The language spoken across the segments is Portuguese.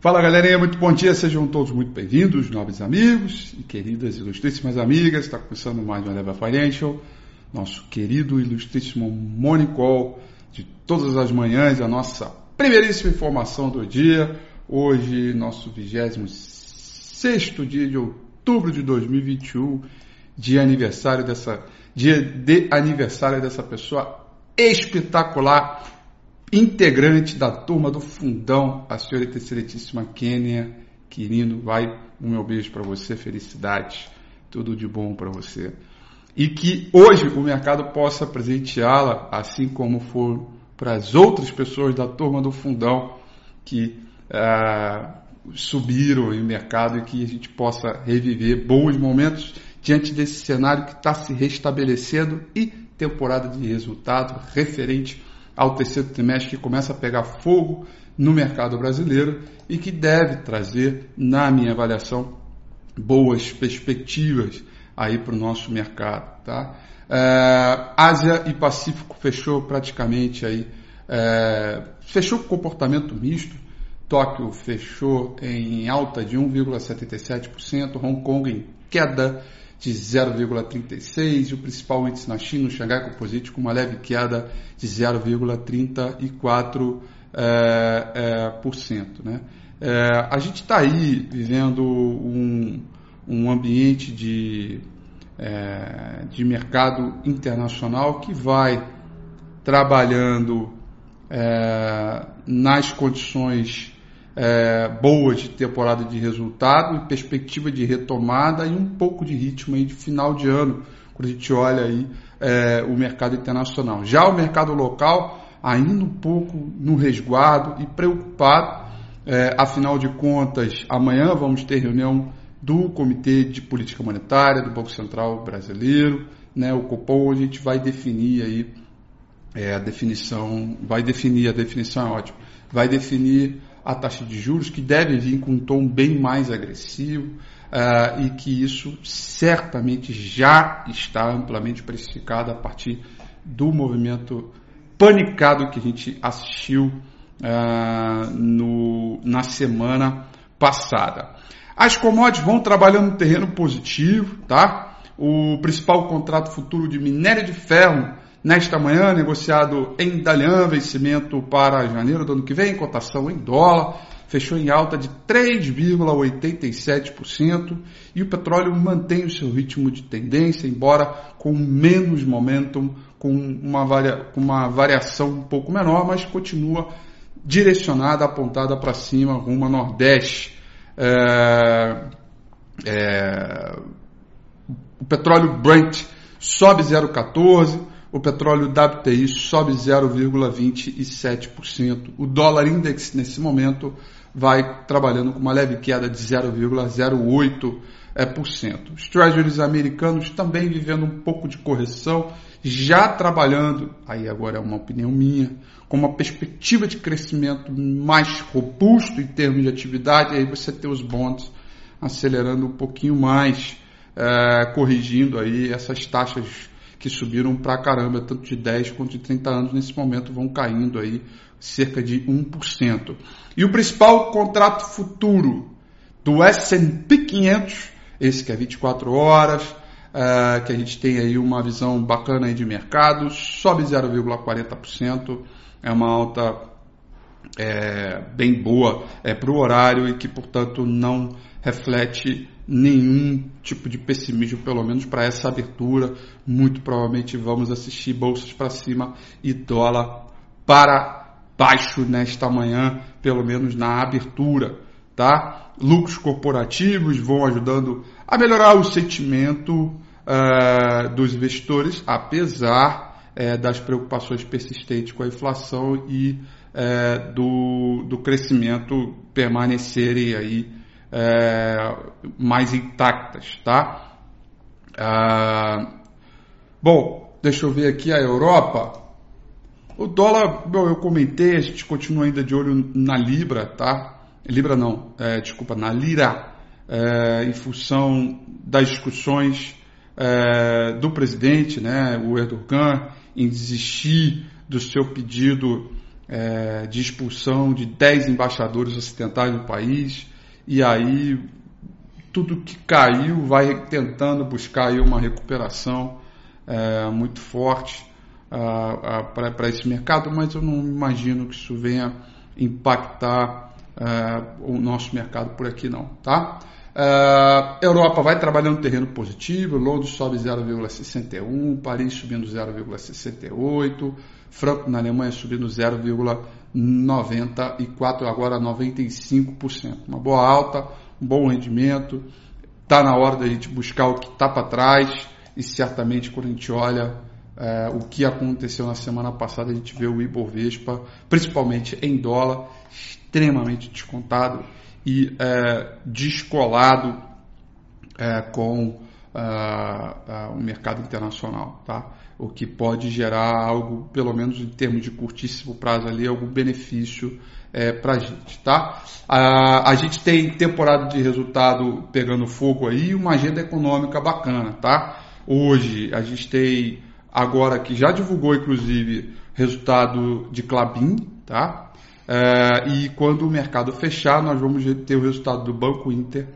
Fala galerinha, muito bom dia, sejam todos muito bem-vindos, nobres amigos e queridas ilustríssimas amigas. Está começando mais uma Leva Financial, nosso querido ilustríssimo Morning Call de todas as manhãs, a nossa primeiríssima informação do dia. Hoje, nosso 26 dia de outubro de 2021, dia aniversário dessa, dia de aniversário dessa pessoa espetacular integrante da turma do Fundão, a senhora excelentíssima Kênia Quirino. Vai o meu beijo para você, felicidades, tudo de bom para você. E que hoje o mercado possa presenteá-la, assim como for para as outras pessoas da turma do Fundão que ah, subiram em mercado e que a gente possa reviver bons momentos diante desse cenário que está se restabelecendo e temporada de resultado referente ao terceiro trimestre que começa a pegar fogo no mercado brasileiro e que deve trazer, na minha avaliação, boas perspectivas aí para o nosso mercado. Tá? É, Ásia e Pacífico fechou praticamente aí, é, fechou com comportamento misto. Tóquio fechou em alta de 1,77%, Hong Kong em queda de 0,36% e o principal índice na China, o Xangai Composite, com uma leve queda de 0,34%. É, é, por cento, né? É, a gente está aí vivendo um, um ambiente de, é, de mercado internacional que vai trabalhando é, nas condições é, boas de temporada de resultado perspectiva de retomada e um pouco de ritmo aí de final de ano, quando a gente olha aí é, o mercado internacional. Já o mercado local, ainda um pouco no resguardo e preocupado, é, afinal de contas, amanhã vamos ter reunião do Comitê de Política Monetária do Banco Central Brasileiro, né, o Copom, a gente vai definir aí é, a definição, vai definir, a definição é ótima, vai definir a taxa de juros, que deve vir com um tom bem mais agressivo uh, e que isso certamente já está amplamente precificado a partir do movimento panicado que a gente assistiu uh, no, na semana passada. As commodities vão trabalhando no terreno positivo, tá? O principal contrato futuro de minério de ferro Nesta manhã, negociado em Dalian, vencimento para janeiro do ano que vem, cotação em dólar, fechou em alta de 3,87% e o petróleo mantém o seu ritmo de tendência, embora com menos momentum, com uma, varia, com uma variação um pouco menor, mas continua direcionada, apontada para cima, rumo a Nordeste. É, é, o petróleo Brent sobe 0,14%, o petróleo WTI sobe 0,27%. O dólar index nesse momento vai trabalhando com uma leve queda de 0,08%. Os treasuries americanos também vivendo um pouco de correção, já trabalhando, aí agora é uma opinião minha, com uma perspectiva de crescimento mais robusto em termos de atividade, aí você tem os bonds acelerando um pouquinho mais, é, corrigindo aí essas taxas que subiram pra caramba, tanto de 10 quanto de 30 anos, nesse momento vão caindo aí cerca de 1%. E o principal contrato futuro do S&P 500, esse que é 24 horas, uh, que a gente tem aí uma visão bacana aí de mercado, sobe 0,40%, é uma alta é, bem boa é, para o horário e que, portanto, não reflete nenhum tipo de pessimismo, pelo menos para essa abertura. Muito provavelmente vamos assistir bolsas para cima e dólar para baixo nesta manhã, pelo menos na abertura, tá? Lucros corporativos vão ajudando a melhorar o sentimento uh, dos investidores, apesar uh, das preocupações persistentes com a inflação e uh, do, do crescimento permanecerem aí é, mais intactas, tá? Ah, bom, deixa eu ver aqui a Europa. O dólar, bom, eu comentei, a gente continua ainda de olho na Libra, tá? Libra não, é, desculpa, na Lira, é, em função das discussões é, do presidente, né, o Erdogan, em desistir do seu pedido é, de expulsão de 10 embaixadores ocidentais do país, e aí tudo que caiu vai tentando buscar uma recuperação é, muito forte para esse mercado, mas eu não imagino que isso venha impactar é, o nosso mercado por aqui não, tá? Uh, Europa vai trabalhando no terreno positivo, Londres sobe 0,61, Paris subindo 0,68, Franco na Alemanha subindo 0,94, agora 95%. Uma boa alta, um bom rendimento. Está na hora da gente buscar o que está para trás e certamente quando a gente olha é, o que aconteceu na semana passada, a gente vê o Ibovespa, principalmente em dólar, extremamente descontado e é, descolado é, com o mercado internacional, tá? O que pode gerar algo, pelo menos em termos de curtíssimo prazo ali, algum benefício é, para a gente, tá? A, a gente tem temporada de resultado pegando fogo aí, uma agenda econômica bacana, tá? Hoje a gente tem agora que já divulgou inclusive resultado de Clabin, tá? É, e quando o mercado fechar, nós vamos ter o resultado do Banco Inter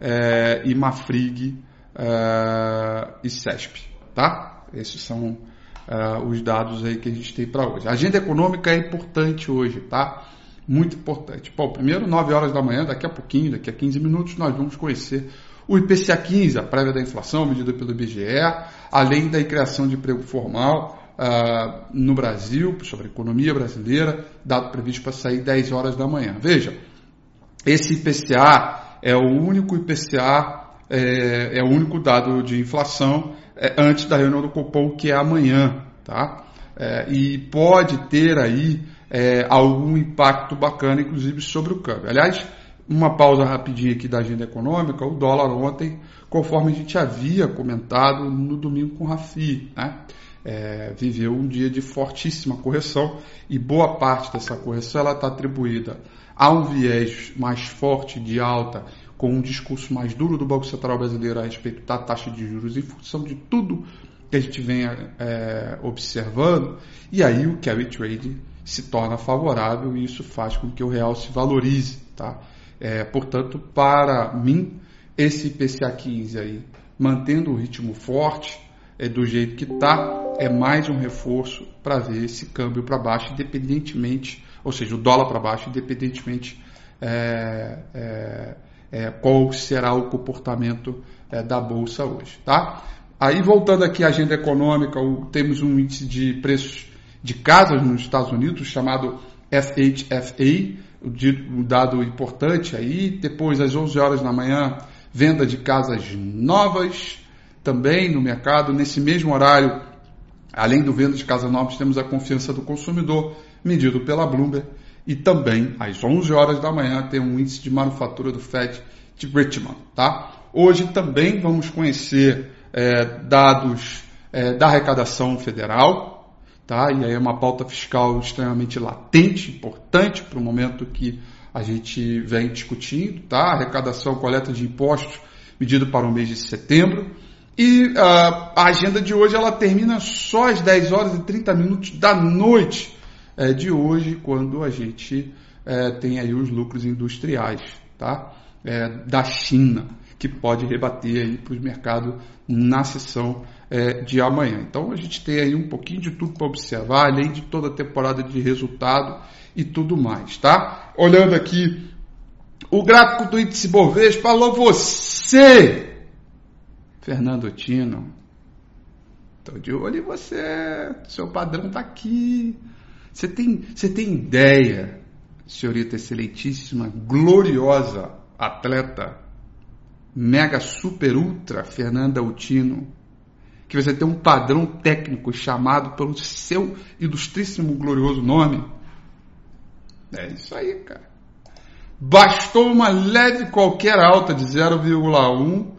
é, e Mafrig é, e CESP, tá? Esses são é, os dados aí que a gente tem para hoje. A agenda econômica é importante hoje, tá? Muito importante. Bom, primeiro, 9 horas da manhã, daqui a pouquinho, daqui a 15 minutos, nós vamos conhecer o IPCA 15, a prévia da inflação, medida pelo IBGE, além da criação de emprego formal, uh, no Brasil, sobre a economia brasileira, dado previsto para sair 10 horas da manhã. Veja, esse IPCA é o único IPCA, é, é o único dado de inflação é, antes da reunião do Copom, que é amanhã, tá? É, e pode ter aí é, algum impacto bacana, inclusive sobre o câmbio. Aliás, uma pausa rapidinha aqui da agenda econômica, o dólar ontem, conforme a gente havia comentado no domingo com o Rafi, né? é, viveu um dia de fortíssima correção e boa parte dessa correção está atribuída a um viés mais forte de alta, com um discurso mais duro do Banco Central Brasileiro a respeito da taxa de juros, em função de tudo que a gente vem é, observando, e aí o carry trade se torna favorável e isso faz com que o real se valorize. Tá? É, portanto, para mim, esse IPCA 15 aí, mantendo o ritmo forte, é, do jeito que está, é mais um reforço para ver esse câmbio para baixo, independentemente, ou seja, o dólar para baixo, independentemente é, é, é, qual será o comportamento é, da bolsa hoje, tá? Aí voltando aqui à agenda econômica, o, temos um índice de preços de casas nos Estados Unidos chamado FHFA, o dado importante aí. Depois às 11 horas da manhã, venda de casas novas também no mercado. Nesse mesmo horário, além do venda de casas novas, temos a confiança do consumidor, medido pela Bloomberg. E também, às 11 horas da manhã, tem um índice de manufatura do FED de Richmond. Tá? Hoje também vamos conhecer é, dados é, da arrecadação federal, tá? e aí é uma pauta fiscal extremamente latente, importante para o momento que a gente vem discutindo. Tá? Arrecadação, coleta de impostos, medido para o mês de setembro. E uh, a agenda de hoje ela termina só às 10 horas e 30 minutos da noite é, de hoje, quando a gente é, tem aí os lucros industriais tá? É, da China, que pode rebater para os mercados na sessão é, de amanhã. Então a gente tem aí um pouquinho de tudo para observar, além de toda a temporada de resultado e tudo mais. Tá? Olhando aqui o gráfico do índice Bovespa, falou você Fernando Tino, estou de olho em você, seu padrão está aqui. Você tem, você tem ideia, senhorita excelentíssima, gloriosa atleta, mega super ultra Fernanda Utino, que você tem um padrão técnico chamado pelo seu ilustríssimo glorioso nome? É isso aí, cara. Bastou uma leve qualquer alta de 0,1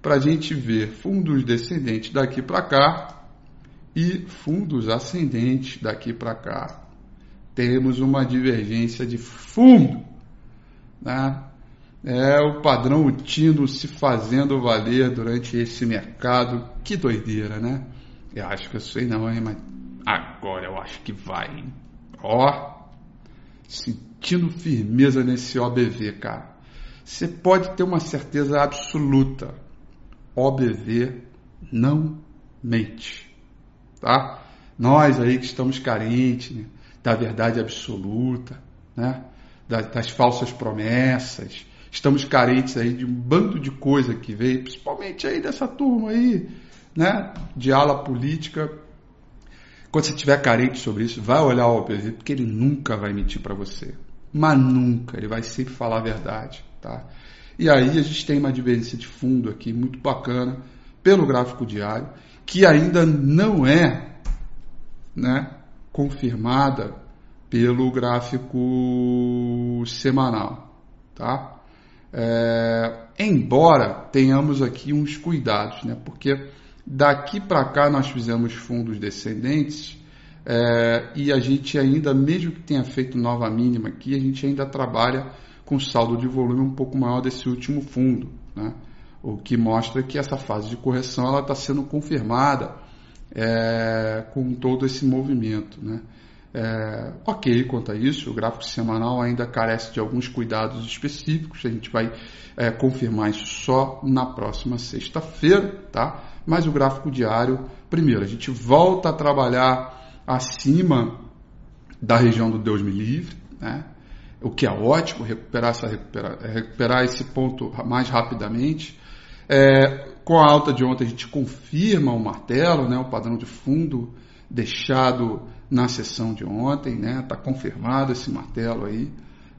para a gente ver fundos descendentes daqui para cá e fundos ascendentes daqui para cá. Temos uma divergência de fundo. Né? É o padrão Utino se fazendo valer durante esse mercado. Que doideira, né? Eu acho que eu sei não, hein? Mas agora eu acho que vai, hein? Ó, sentindo firmeza nesse OBV, cara. Você pode ter uma certeza absoluta. OBV não mente, tá? Nós aí que estamos carentes né, da verdade absoluta, né? Das, das falsas promessas, estamos carentes aí de um bando de coisa que veio, principalmente aí dessa turma aí, né? De ala política. Quando você estiver carente sobre isso, vai olhar o OPV, porque ele nunca vai mentir para você. Mas nunca, ele vai sempre falar a verdade, tá? E aí a gente tem uma divergência de fundo aqui muito bacana pelo gráfico diário, que ainda não é né, confirmada pelo gráfico semanal, tá? É, embora tenhamos aqui uns cuidados, né? Porque daqui para cá nós fizemos fundos descendentes é, e a gente ainda, mesmo que tenha feito nova mínima aqui, a gente ainda trabalha com saldo de volume um pouco maior desse último fundo, né? O que mostra que essa fase de correção ela está sendo confirmada é, com todo esse movimento. Né? É, ok quanto a isso, o gráfico semanal ainda carece de alguns cuidados específicos, a gente vai é, confirmar isso só na próxima sexta-feira, tá? Mas o gráfico diário, primeiro, a gente volta a trabalhar acima da região do Deus me livre, né? o que é ótimo, recuperar, essa, recuperar, recuperar esse ponto mais rapidamente. É, com a alta de ontem, a gente confirma o martelo, né, o padrão de fundo deixado na sessão de ontem, né, está confirmado esse martelo aí,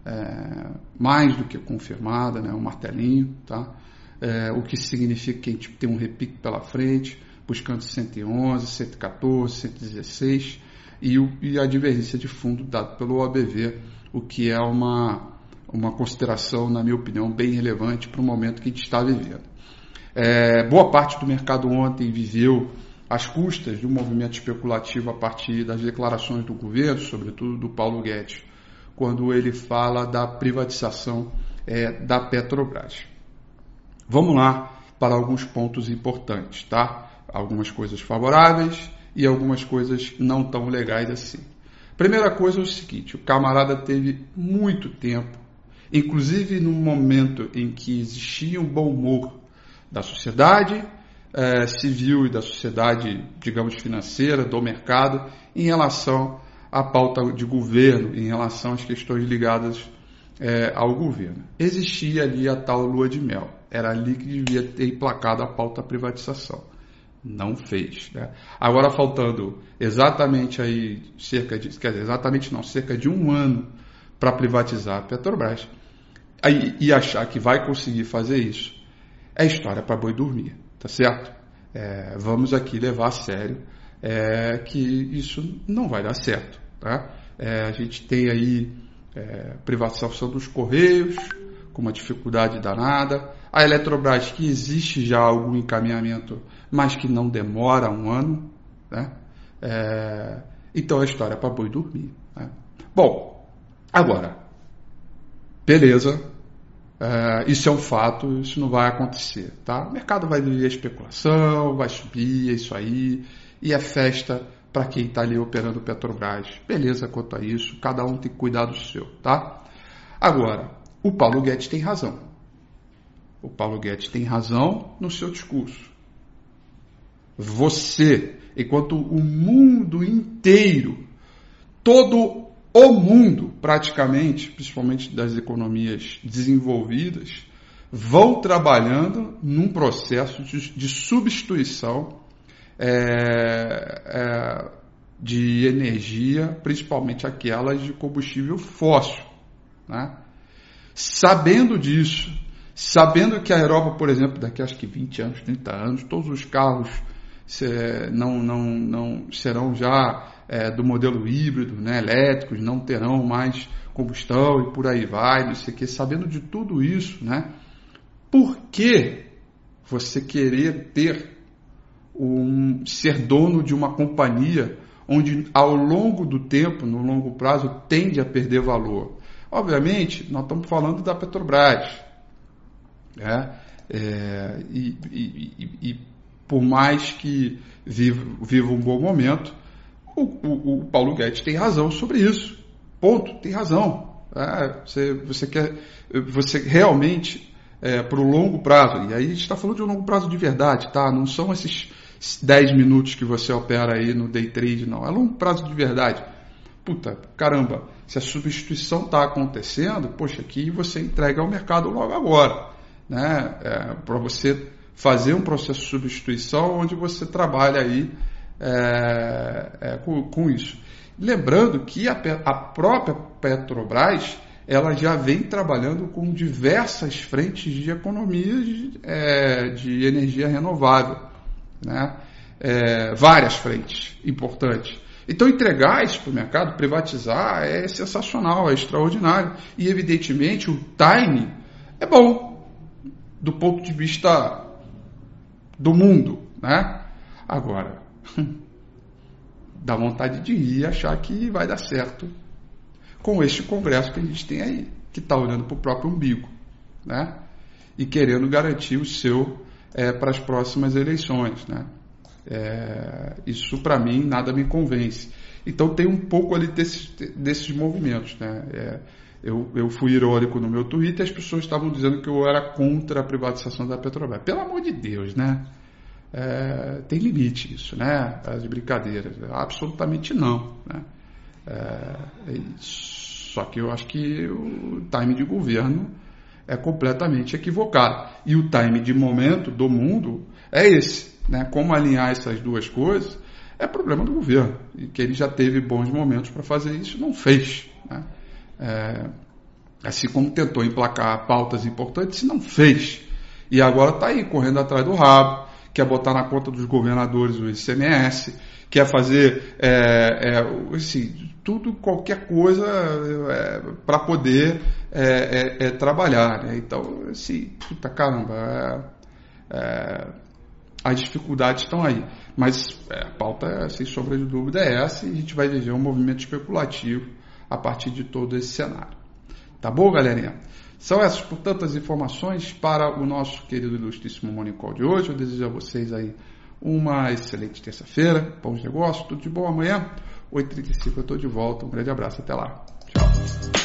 é, mais do que confirmado, né, o martelinho, tá? É, o que significa que a gente tem um repique pela frente, buscando 111, 114, 116 e, o, e a divergência de fundo dado pelo OABV, o que é uma, uma consideração, na minha opinião, bem relevante para o momento que a gente está vivendo. É, boa parte do mercado ontem viveu às custas de um movimento especulativo a partir das declarações do governo, sobretudo do Paulo Guedes, quando ele fala da privatização é, da Petrobras. Vamos lá para alguns pontos importantes, tá? Algumas coisas favoráveis e algumas coisas não tão legais assim. Primeira coisa é o seguinte: o camarada teve muito tempo, inclusive no momento em que existia um bom humor da sociedade eh, civil e da sociedade, digamos, financeira, do mercado, em relação à pauta de governo, em relação às questões ligadas eh, ao governo. Existia ali a tal lua de mel. Era ali que devia ter emplacado a pauta privatização. Não fez. Né? Agora faltando exatamente aí cerca de, quer dizer, exatamente não, cerca de um ano para privatizar a Petrobras aí, e achar que vai conseguir fazer isso é história para boi dormir, tá certo? É, vamos aqui levar a sério é, que isso não vai dar certo, tá? É, a gente tem aí é, privatização dos Correios, com uma dificuldade danada, a Eletrobras, que existe já algum encaminhamento, mas que não demora um ano, né? É, então é história para boi dormir. Né? Bom, agora, beleza, é, isso é um fato, isso não vai acontecer. Tá? O mercado vai viver a especulação, vai subir, é isso aí, e é festa para quem está ali operando Petrobras. Beleza quanto a isso, cada um tem cuidar do seu. Tá? Agora, o Paulo Guedes tem razão. O Paulo Guedes tem razão no seu discurso. Você, enquanto o mundo inteiro, todo o mundo, praticamente, principalmente das economias desenvolvidas, vão trabalhando num processo de, de substituição é, é, de energia, principalmente aquelas de combustível fóssil. Né? Sabendo disso, sabendo que a Europa, por exemplo, daqui a acho que 20 anos, 30 anos, todos os carros não, não, não serão já é, do modelo híbrido, né, elétricos, não terão mais combustão e por aí vai, não sei o que, sabendo de tudo isso, né, por que você querer ter um ser dono de uma companhia onde ao longo do tempo, no longo prazo, tende a perder valor? Obviamente, nós estamos falando da Petrobras. Né? É, e, e, e, e, por mais que viva, viva um bom momento, o, o, o Paulo Guedes tem razão sobre isso. Ponto, tem razão. É, você, você quer, você realmente, é, para o longo prazo, e aí a gente está falando de um longo prazo de verdade, tá? Não são esses 10 minutos que você opera aí no day trade, não. É longo prazo de verdade. Puta, caramba, se a substituição está acontecendo, poxa, aqui você entrega ao mercado logo agora. Né? É, para você fazer um processo de substituição onde você trabalha aí é, é, com, com, isso. Lembrando que a, a, própria Petrobras ela já vem trabalhando com diversas frentes de economia de, é, de energia renovável, né? É, várias frentes importantes. Então, entregar isso para o mercado, privatizar, é sensacional, é extraordinário. E, evidentemente, o time é bom do ponto de vista do mundo. Né? Agora, dá vontade de ir e achar que vai dar certo com este congresso que a gente tem aí, que está olhando para o próprio umbigo. Né? E querendo garantir o seu é, para as próximas eleições. Né? É, isso para mim nada me convence. Então tem um pouco ali desses, desses movimentos. Né? É, eu, eu fui irônico no meu Twitter as pessoas estavam dizendo que eu era contra a privatização da Petrobras. Pelo amor de Deus, né? É, tem limite isso, né? As brincadeiras. Absolutamente não. Né? É, só que eu acho que o time de governo é completamente equivocado. E o time de momento do mundo é esse. Né? Como alinhar essas duas coisas é problema do governo. E que ele já teve bons momentos para fazer isso, não fez. Né? É, assim como tentou emplacar pautas importantes, não fez. E agora está aí, correndo atrás do rabo, quer botar na conta dos governadores o ICMS, quer fazer é, é, assim, tudo, qualquer coisa é, para poder é, é, é, trabalhar. Né? Então, assim, puta caramba, as dificuldades estão aí. Mas a pauta, sem sombra de dúvida, é essa e a gente vai viver um movimento especulativo a partir de todo esse cenário. Tá bom, galerinha? São essas, portanto, as informações para o nosso querido ilustríssimo Morning Call de hoje. Eu desejo a vocês aí uma excelente terça-feira, bons negócios, tudo de bom amanhã. 8h35 eu estou de volta. Um grande abraço, até lá. Tchau.